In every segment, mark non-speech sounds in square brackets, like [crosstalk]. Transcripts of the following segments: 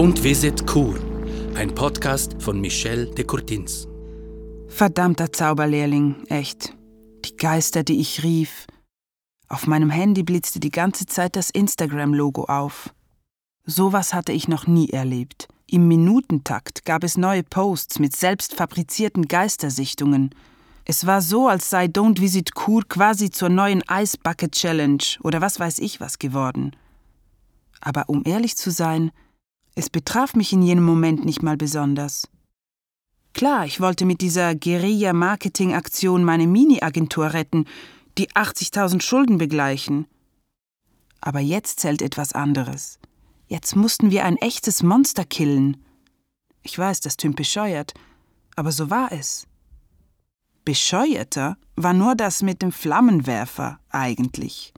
Don't Visit Kur, ein Podcast von Michel de Courtins. Verdammter Zauberlehrling, echt. Die Geister, die ich rief. Auf meinem Handy blitzte die ganze Zeit das Instagram-Logo auf. Sowas hatte ich noch nie erlebt. Im Minutentakt gab es neue Posts mit selbst fabrizierten Geistersichtungen. Es war so, als sei Don't Visit Kur quasi zur neuen Ice Bucket Challenge oder was weiß ich was geworden. Aber um ehrlich zu sein, es betraf mich in jenem Moment nicht mal besonders. Klar, ich wollte mit dieser Guerilla-Marketing-Aktion meine Mini-Agentur retten, die 80.000 Schulden begleichen. Aber jetzt zählt etwas anderes. Jetzt mussten wir ein echtes Monster killen. Ich weiß, das tönt bescheuert, aber so war es. Bescheuerter war nur das mit dem Flammenwerfer eigentlich.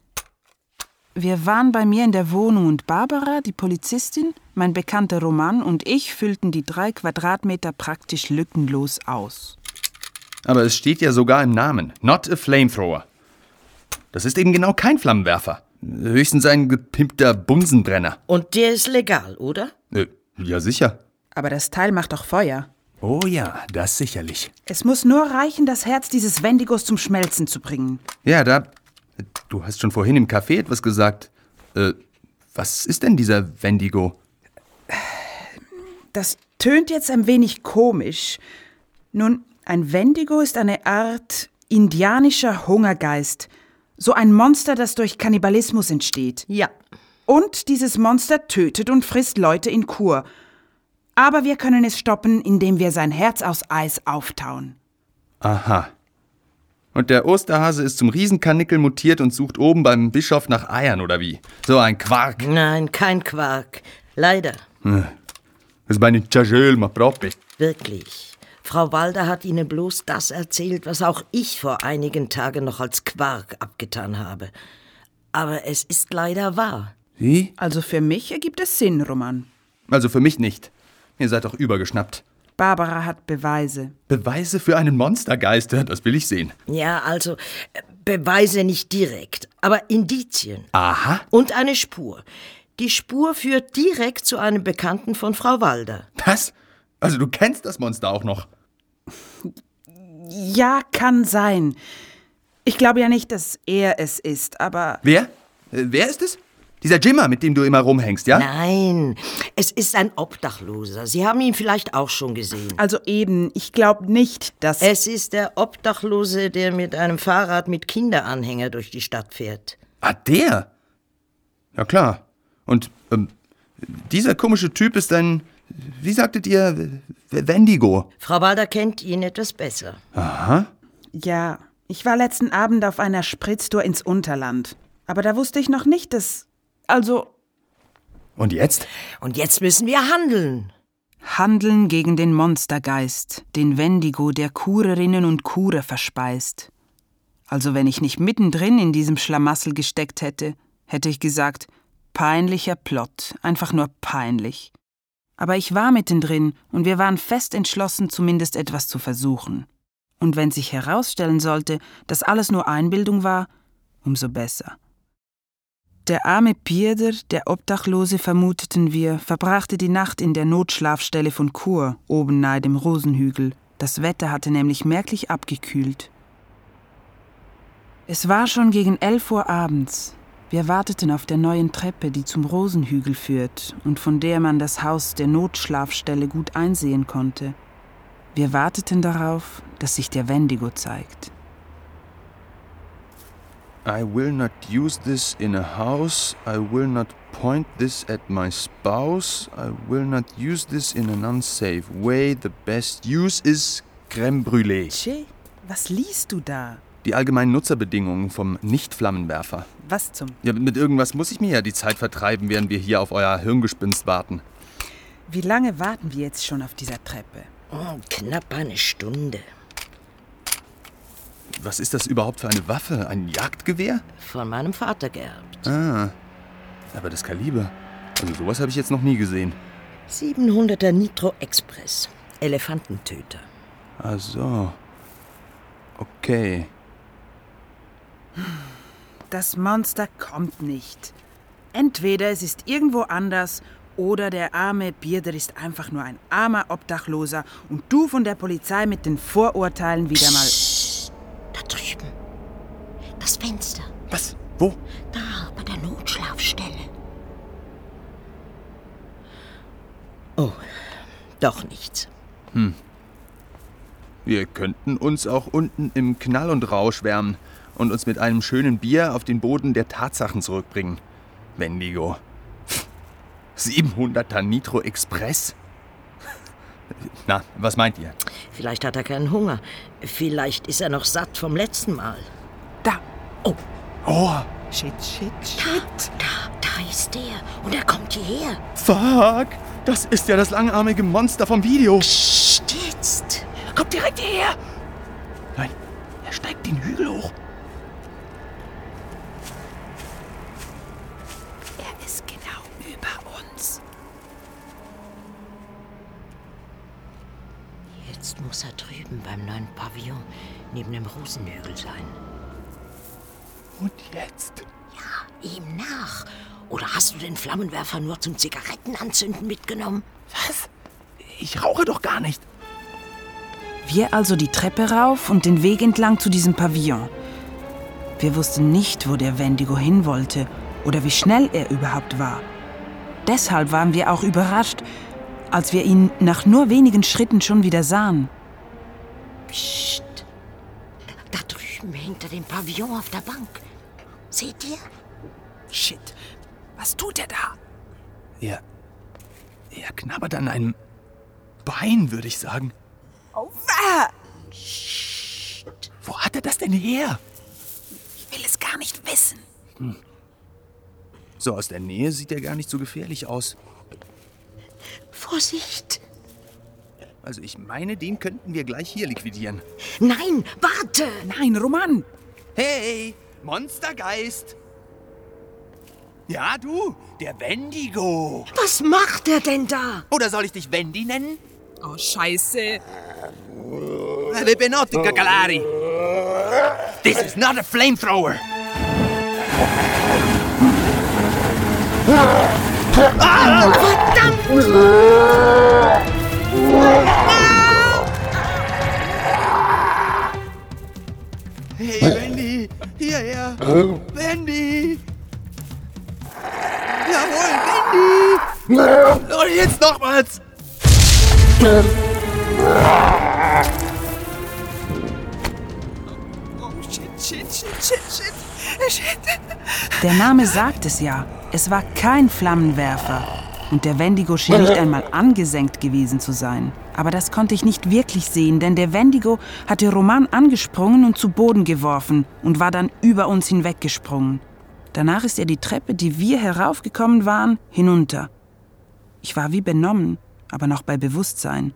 Wir waren bei mir in der Wohnung und Barbara, die Polizistin, mein bekannter Roman und ich füllten die drei Quadratmeter praktisch lückenlos aus. Aber es steht ja sogar im Namen. Not a flamethrower. Das ist eben genau kein Flammenwerfer. Höchstens ein gepimpter Bunsenbrenner. Und der ist legal, oder? Äh, ja, sicher. Aber das Teil macht doch Feuer. Oh ja, das sicherlich. Es muss nur reichen, das Herz dieses Wendigos zum Schmelzen zu bringen. Ja, da. Du hast schon vorhin im Café etwas gesagt. Äh, was ist denn dieser Wendigo? Das tönt jetzt ein wenig komisch. Nun, ein Wendigo ist eine Art indianischer Hungergeist. So ein Monster, das durch Kannibalismus entsteht. Ja. Und dieses Monster tötet und frisst Leute in Kur. Aber wir können es stoppen, indem wir sein Herz aus Eis auftauen. Aha. Und der Osterhase ist zum Riesenkanickel mutiert und sucht oben beim Bischof nach Eiern, oder wie? So ein Quark. Nein, kein Quark. Leider. Das ist meine Chajel, ma propre. Wirklich. Frau Walder hat Ihnen bloß das erzählt, was auch ich vor einigen Tagen noch als Quark abgetan habe. Aber es ist leider wahr. Wie? Also für mich ergibt es Sinn, Roman. Also für mich nicht. Ihr seid doch übergeschnappt. Barbara hat Beweise. Beweise für einen Monstergeist, das will ich sehen. Ja, also äh, Beweise nicht direkt, aber Indizien. Aha. Und eine Spur. Die Spur führt direkt zu einem Bekannten von Frau Walder. Was? Also du kennst das Monster auch noch. Ja, kann sein. Ich glaube ja nicht, dass er es ist, aber Wer? Äh, wer ist es? Dieser Jimmer, mit dem du immer rumhängst, ja? Nein, es ist ein Obdachloser. Sie haben ihn vielleicht auch schon gesehen. also eben, ich glaube nicht, dass Es ist der Obdachlose, der mit einem Fahrrad mit Kinderanhänger durch die Stadt fährt. Ah, der? Ja klar. Und ähm, dieser komische Typ ist ein, wie sagtet ihr, Wendigo. Frau Walder kennt ihn etwas besser. Aha. Ja, ich war letzten Abend auf einer Spritztour ins Unterland. Aber da wusste ich noch nicht, dass. Also, Und jetzt? Und jetzt müssen wir handeln. Handeln gegen den Monstergeist, den Wendigo, der Kurerinnen und Kurer verspeist. Also, wenn ich nicht mittendrin in diesem Schlamassel gesteckt hätte, hätte ich gesagt, peinlicher Plot, einfach nur peinlich. Aber ich war mittendrin und wir waren fest entschlossen, zumindest etwas zu versuchen. Und wenn sich herausstellen sollte, dass alles nur Einbildung war, umso besser. Der arme Pierder, der Obdachlose vermuteten wir, verbrachte die Nacht in der Notschlafstelle von Chur, oben nahe dem Rosenhügel. Das Wetter hatte nämlich merklich abgekühlt. Es war schon gegen elf Uhr abends. Wir warteten auf der neuen Treppe, die zum Rosenhügel führt und von der man das Haus der Notschlafstelle gut einsehen konnte. Wir warteten darauf, dass sich der Wendigo zeigt. I will not use this in a house. I will not point this at my spouse. I will not use this in an unsafe way. The best use is crème brûlée. Che, was liest du da? Die allgemeinen Nutzerbedingungen vom Nicht-Flammenwerfer. Was zum? Ja, mit irgendwas muss ich mir ja die Zeit vertreiben, während wir hier auf euer Hirngespinst warten. Wie lange warten wir jetzt schon auf dieser Treppe? Oh, knapp eine Stunde. Was ist das überhaupt für eine Waffe? Ein Jagdgewehr? Von meinem Vater geerbt. Ah, aber das Kaliber. Also sowas habe ich jetzt noch nie gesehen. 700er Nitro Express. Elefantentöter. Ach so. Okay. Das Monster kommt nicht. Entweder es ist irgendwo anders Oder der arme Bierder ist einfach nur ein armer Obdachloser und du von der Polizei mit den Vorurteilen wieder mal. Das Fenster. Was? Wo? Da, bei der Notschlafstelle. Oh, doch nichts. Wir könnten uns auch unten im Knall und Rausch wärmen und uns mit einem schönen Bier auf den Boden der Tatsachen zurückbringen. Wendigo. [laughs] 700er Nitro Express? [laughs] Na, was meint ihr? Vielleicht hat er keinen Hunger. Vielleicht ist er noch satt vom letzten Mal. Da, Oh, shit, shit, shit. Da, da ist der. Und er kommt hierher. fuck! Das ist ja das langarmige Monster vom Video. Psst, jetzt. Kommt direkt hierher! Nein, er steigt den Hügel hoch. Er ist genau über uns. Jetzt muss er drüben beim neuen Pavillon neben dem Rosenhügel sein. Und jetzt? Ja, ihm nach. Oder hast du den Flammenwerfer nur zum Zigarettenanzünden mitgenommen? Was? Ich rauche doch gar nicht. Wir also die Treppe rauf und den Weg entlang zu diesem Pavillon. Wir wussten nicht, wo der Wendigo hin wollte oder wie schnell er überhaupt war. Deshalb waren wir auch überrascht, als wir ihn nach nur wenigen Schritten schon wieder sahen. Psst. Da drüben hinter dem Pavillon auf der Bank. Seht ihr? Shit, was tut er da? Er. Er knabbert an einem Bein, würde ich sagen. Oh, ah, Wo hat er das denn her? ich will es gar nicht wissen. So aus der Nähe sieht er gar nicht so gefährlich aus. Vorsicht! Also ich meine, den könnten wir gleich hier liquidieren. Nein, warte! Nein, Roman, Hey, Monstergeist! Ja, du, der Wendigo. Was macht er denn da? Oder soll ich dich Wendy nennen? Oh, scheiße. Le Benotti Cagalari. This is not a flamethrower. Hey, Wendy, hierher. Wendy. Jawohl, Wendy. Und jetzt nochmals. Der Name sagt es ja. Es war kein Flammenwerfer. Und der Wendigo schien nicht einmal angesenkt gewesen zu sein. Aber das konnte ich nicht wirklich sehen, denn der Wendigo hatte Roman angesprungen und zu Boden geworfen und war dann über uns hinweggesprungen. Danach ist er die Treppe, die wir heraufgekommen waren, hinunter. Ich war wie benommen, aber noch bei Bewusstsein.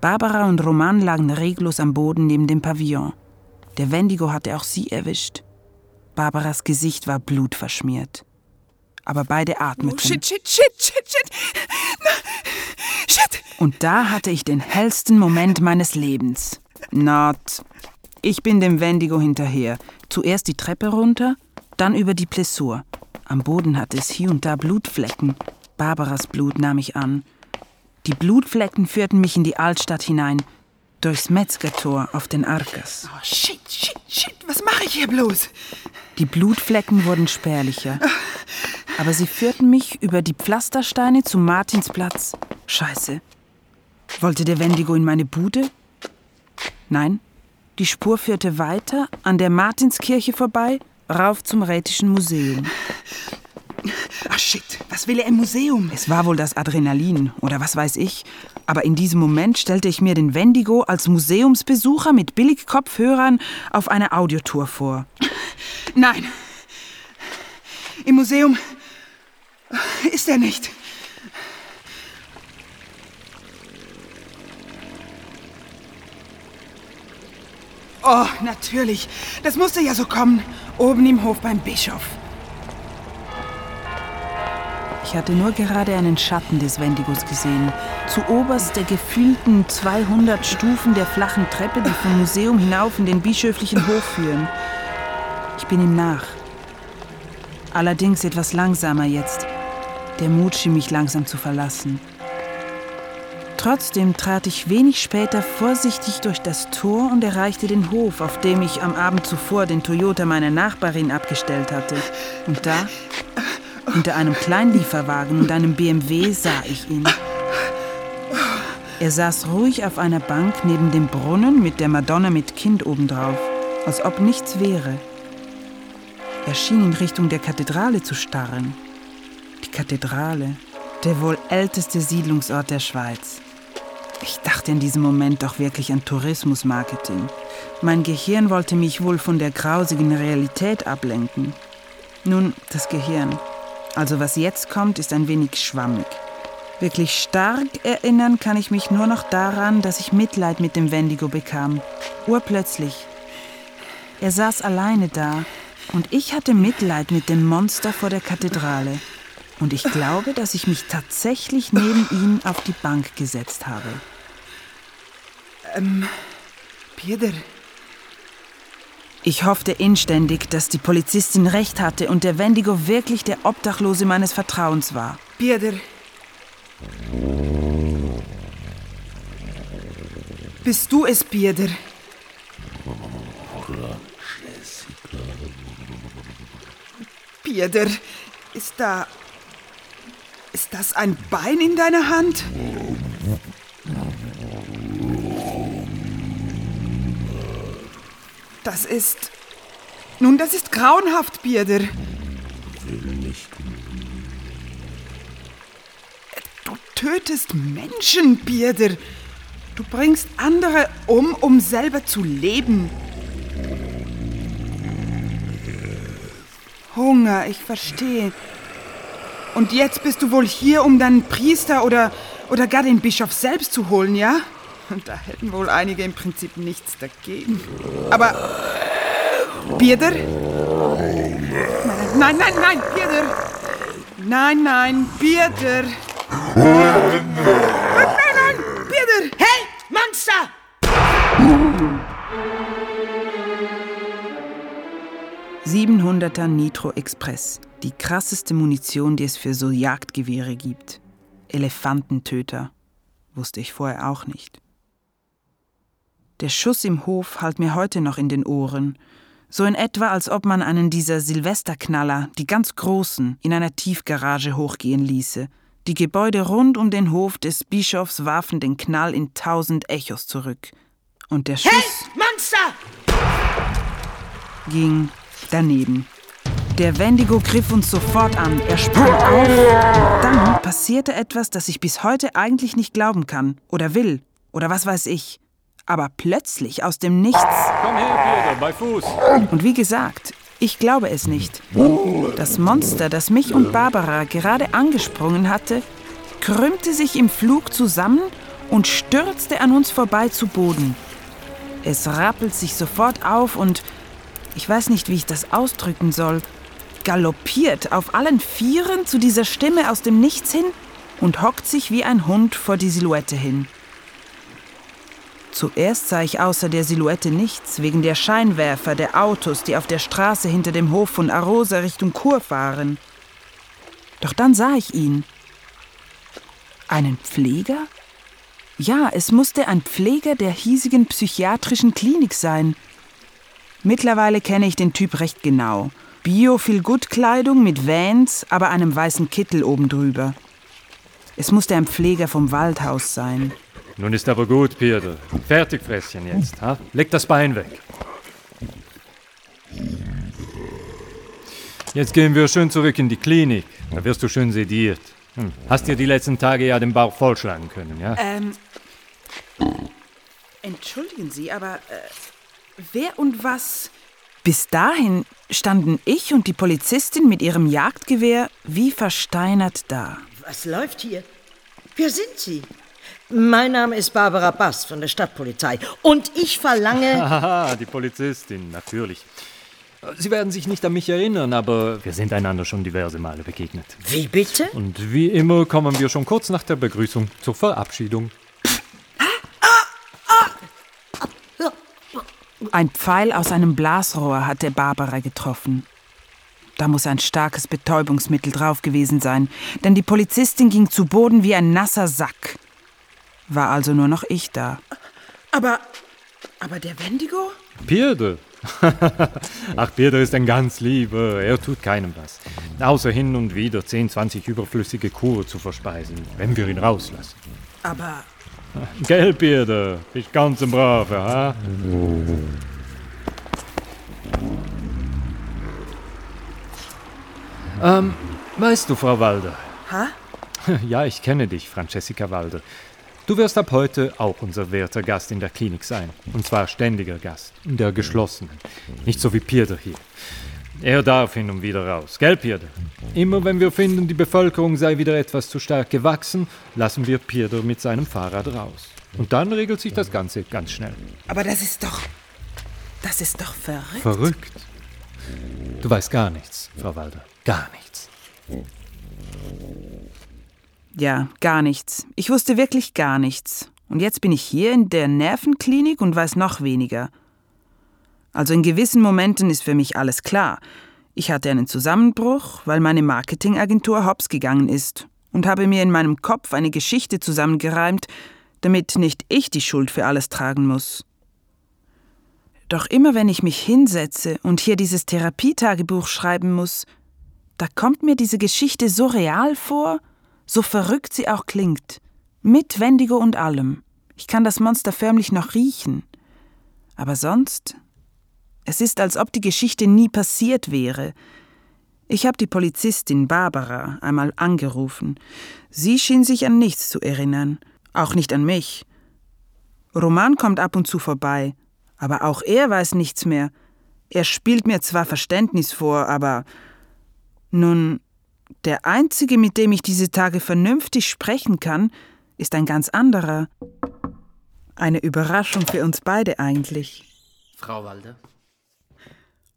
Barbara und Roman lagen reglos am Boden neben dem Pavillon. Der Wendigo hatte auch sie erwischt. Barbaras Gesicht war blutverschmiert. Aber beide atmeten. shit, shit, shit, shit, shit. Na, shit. Und da hatte ich den hellsten Moment meines Lebens. Not. Ich bin dem Wendigo hinterher. Zuerst die Treppe runter, dann über die Plessur. Am Boden hatte es hier und da Blutflecken. Barbaras Blut nahm ich an. Die Blutflecken führten mich in die Altstadt hinein, durchs Metzgertor auf den Arkas. Oh, shit, shit, shit. Was mache ich hier bloß? Die Blutflecken wurden spärlicher. Aber sie führten mich über die Pflastersteine zum Martinsplatz. Scheiße. Wollte der Wendigo in meine Bude? Nein. Die Spur führte weiter, an der Martinskirche vorbei, rauf zum Rätischen Museum. Ach, shit. Was will er im Museum? Es war wohl das Adrenalin oder was weiß ich. Aber in diesem Moment stellte ich mir den Wendigo als Museumsbesucher mit Billigkopfhörern auf einer Audiotour vor. Nein. Im Museum ist er nicht. Oh, natürlich. Das musste ja so kommen. Oben im Hof beim Bischof. Ich hatte nur gerade einen Schatten des Wendigos gesehen. Zu oberst der gefühlten 200 Stufen der flachen Treppe, die vom Museum hinauf in den bischöflichen Hof führen. Ich bin ihm nach. Allerdings etwas langsamer jetzt. Der Mut schien mich langsam zu verlassen. Trotzdem trat ich wenig später vorsichtig durch das Tor und erreichte den Hof, auf dem ich am Abend zuvor den Toyota meiner Nachbarin abgestellt hatte. Und da, hinter einem Kleinlieferwagen und einem BMW, sah ich ihn. Er saß ruhig auf einer Bank neben dem Brunnen mit der Madonna mit Kind obendrauf, als ob nichts wäre. Er schien in Richtung der Kathedrale zu starren. Kathedrale, der wohl älteste Siedlungsort der Schweiz. Ich dachte in diesem Moment doch wirklich an Tourismusmarketing. Mein Gehirn wollte mich wohl von der grausigen Realität ablenken. Nun, das Gehirn. Also was jetzt kommt, ist ein wenig schwammig. Wirklich stark erinnern kann ich mich nur noch daran, dass ich Mitleid mit dem Wendigo bekam. Urplötzlich. Er saß alleine da und ich hatte Mitleid mit dem Monster vor der Kathedrale. Und ich glaube, dass ich mich tatsächlich neben ihn auf die Bank gesetzt habe. Ähm, Peter, Ich hoffte inständig, dass die Polizistin recht hatte und der Wendigo wirklich der Obdachlose meines Vertrauens war. Peter. Bist du es, Peter? Peter, ist da. Ist das ein Bein in deiner Hand? Das ist. Nun, das ist grauenhaft, Peter. Du tötest Menschen, Peter. Du bringst andere um, um selber zu leben. Hunger, ich verstehe. Und jetzt bist du wohl hier, um deinen Priester oder, oder gar den Bischof selbst zu holen, ja? Und da hätten wohl einige im Prinzip nichts dagegen. Aber. Peter? Nein, nein, nein, Peter! Nein, nein, Peter! Nein, nein, Peter! Hey, Monster! 700er Nitro Express. Die krasseste Munition, die es für so Jagdgewehre gibt. Elefantentöter. Wusste ich vorher auch nicht. Der Schuss im Hof hallt mir heute noch in den Ohren. So in etwa, als ob man einen dieser Silvesterknaller, die ganz großen, in einer Tiefgarage hochgehen ließe. Die Gebäude rund um den Hof des Bischofs warfen den Knall in tausend Echos zurück. Und der Schuss Hey, Monster! ging daneben. Der Wendigo griff uns sofort an. Er sprang auf. Und dann passierte etwas, das ich bis heute eigentlich nicht glauben kann. Oder will. Oder was weiß ich. Aber plötzlich aus dem Nichts. Komm her, Peter, bei Fuß. Und wie gesagt, ich glaube es nicht. Das Monster, das mich und Barbara gerade angesprungen hatte, krümmte sich im Flug zusammen und stürzte an uns vorbei zu Boden. Es rappelt sich sofort auf und, ich weiß nicht, wie ich das ausdrücken soll, galoppiert auf allen Vieren zu dieser Stimme aus dem Nichts hin und hockt sich wie ein Hund vor die Silhouette hin. Zuerst sah ich außer der Silhouette nichts, wegen der Scheinwerfer der Autos, die auf der Straße hinter dem Hof von Arosa Richtung Chur fahren. Doch dann sah ich ihn. Einen Pfleger? Ja, es musste ein Pfleger der hiesigen psychiatrischen Klinik sein. Mittlerweile kenne ich den Typ recht genau. Bio-Feel-Good-Kleidung mit Vans, aber einem weißen Kittel oben drüber. Es musste ein Pfleger vom Waldhaus sein. Nun ist aber gut, Peter. Fertig, Fresschen jetzt. Ha? Leg das Bein weg. Jetzt gehen wir schön zurück in die Klinik. Da wirst du schön sediert. Hm. Hast dir die letzten Tage ja den Bauch vollschlagen können, ja? Ähm. Entschuldigen Sie, aber äh, wer und was? Bis dahin standen ich und die Polizistin mit ihrem Jagdgewehr wie versteinert da. Was läuft hier? Wer sind Sie? Mein Name ist Barbara Bass von der Stadtpolizei und ich verlange. [laughs] Haha, die Polizistin, natürlich. Sie werden sich nicht an mich erinnern, aber wir sind einander schon diverse Male begegnet. Wie bitte? Und wie immer kommen wir schon kurz nach der Begrüßung zur Verabschiedung. Ein Pfeil aus einem Blasrohr hatte Barbara getroffen. Da muss ein starkes Betäubungsmittel drauf gewesen sein, denn die Polizistin ging zu Boden wie ein nasser Sack. War also nur noch ich da. Aber, aber der Wendigo? Pirde. [laughs] Ach, Pirde ist ein ganz lieber. Er tut keinem was. Außer hin und wieder 10, 20 überflüssige Kur zu verspeisen, wenn wir ihn rauslassen. Aber Gell, Pirde? Bist ganz ein Braver, ha? Ähm, weißt du, Frau Walder? Ha? [laughs] Ja, ich kenne dich, Francesca Walder. Du wirst ab heute auch unser werter Gast in der Klinik sein. Und zwar ständiger Gast, in der geschlossenen. Nicht so wie Pirder hier. Er darf hin und wieder raus, gell, Pirder? Immer wenn wir finden, die Bevölkerung sei wieder etwas zu stark gewachsen, lassen wir Pirder mit seinem Fahrrad raus. Und dann regelt sich das Ganze ganz schnell. Aber das ist doch. Das ist doch verrückt. Verrückt. Du weißt gar nichts, Frau Walder. Gar nichts. Ja, gar nichts. Ich wusste wirklich gar nichts. Und jetzt bin ich hier in der Nervenklinik und weiß noch weniger. Also in gewissen Momenten ist für mich alles klar. Ich hatte einen Zusammenbruch, weil meine Marketingagentur hops gegangen ist und habe mir in meinem Kopf eine Geschichte zusammengereimt, damit nicht ich die Schuld für alles tragen muss. Doch immer wenn ich mich hinsetze und hier dieses Therapietagebuch schreiben muss, da kommt mir diese Geschichte so real vor, so verrückt sie auch klingt, mit Wendigo und allem. Ich kann das Monster förmlich noch riechen. Aber sonst es ist, als ob die Geschichte nie passiert wäre. Ich habe die Polizistin Barbara einmal angerufen. Sie schien sich an nichts zu erinnern, auch nicht an mich. Roman kommt ab und zu vorbei, aber auch er weiß nichts mehr. Er spielt mir zwar Verständnis vor, aber nun, der einzige, mit dem ich diese Tage vernünftig sprechen kann, ist ein ganz anderer. Eine Überraschung für uns beide eigentlich. Frau Walder.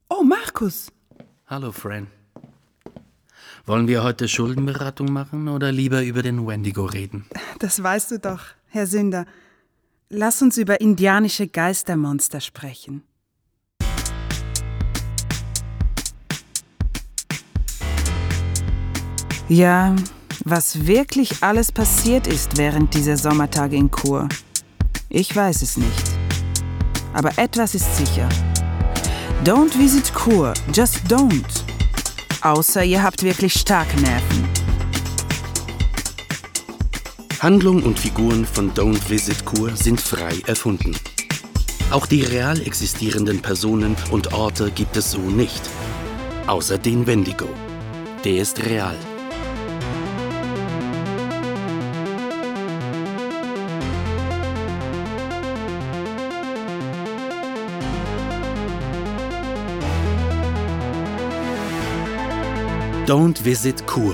Oh, Markus. Hallo, Fran. Wollen wir heute Schuldenberatung machen oder lieber über den Wendigo reden? Das weißt du doch, Herr Sünder. Lass uns über indianische Geistermonster sprechen. Ja, was wirklich alles passiert ist während dieser Sommertage in Chur. Ich weiß es nicht. Aber etwas ist sicher. Don't visit Chur, just don't. Außer ihr habt wirklich starke Nerven. Handlung und Figuren von Don't Visit Kur sind frei erfunden. Auch die real existierenden Personen und Orte gibt es so nicht. Außer den Wendigo. Der ist real. Don't Visit Kur,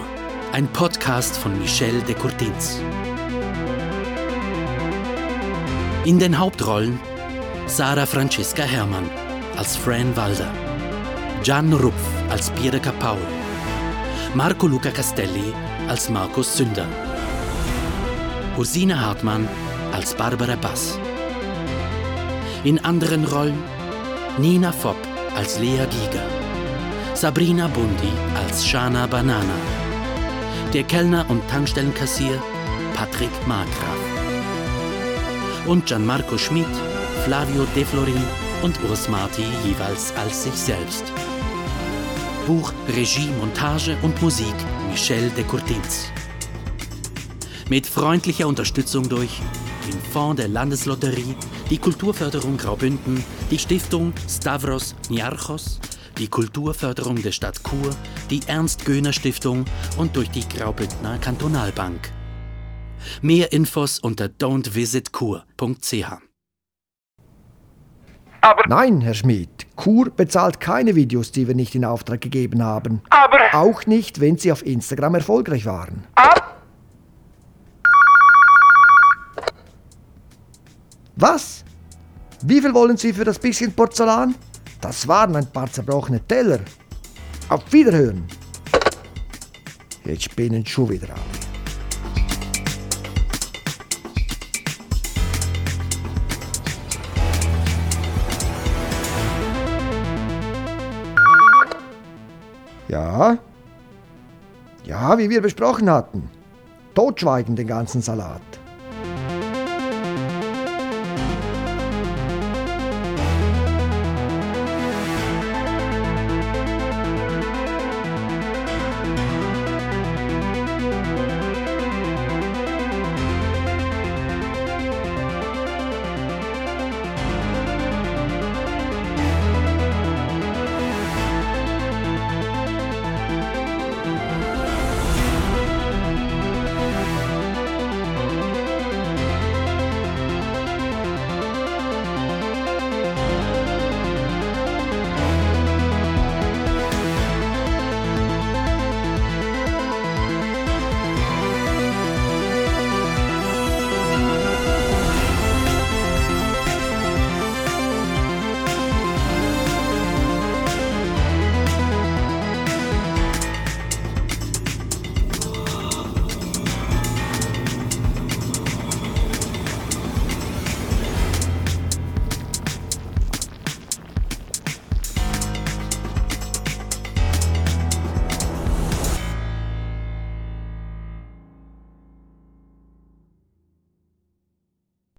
ein Podcast von Michel de Courtins. In den Hauptrollen Sarah Francesca Herrmann als Fran Walder, Gian Rupf als Pierre Paul, Marco Luca Castelli als Markus Sünder, Ursine Hartmann als Barbara Bass. In anderen Rollen Nina Fopp als Lea Giger, Sabrina Bundi als Shana Banana, der Kellner und Tankstellenkassier Patrick Markgraf und Gianmarco Schmid, Flavio De Florin und Urs Marti jeweils als sich selbst. Buch, Regie, Montage und Musik Michel de Courtins. Mit freundlicher Unterstützung durch den Fonds der Landeslotterie, die Kulturförderung Graubünden, die Stiftung Stavros Niarchos, die Kulturförderung der Stadt Chur, die Ernst-Göhner-Stiftung und durch die Graubündner Kantonalbank. Mehr Infos unter don'tvisitkur.ch. Nein, Herr Schmidt, Kur bezahlt keine Videos, die wir nicht in Auftrag gegeben haben. Aber, Auch nicht, wenn sie auf Instagram erfolgreich waren. ab, Was? Wie viel wollen Sie für das bisschen Porzellan? Das waren ein paar zerbrochene Teller. Auf Wiederhören. Jetzt spinnen schon wieder alle. Ja? Ja, wie wir besprochen hatten. Totschweigen den ganzen Salat.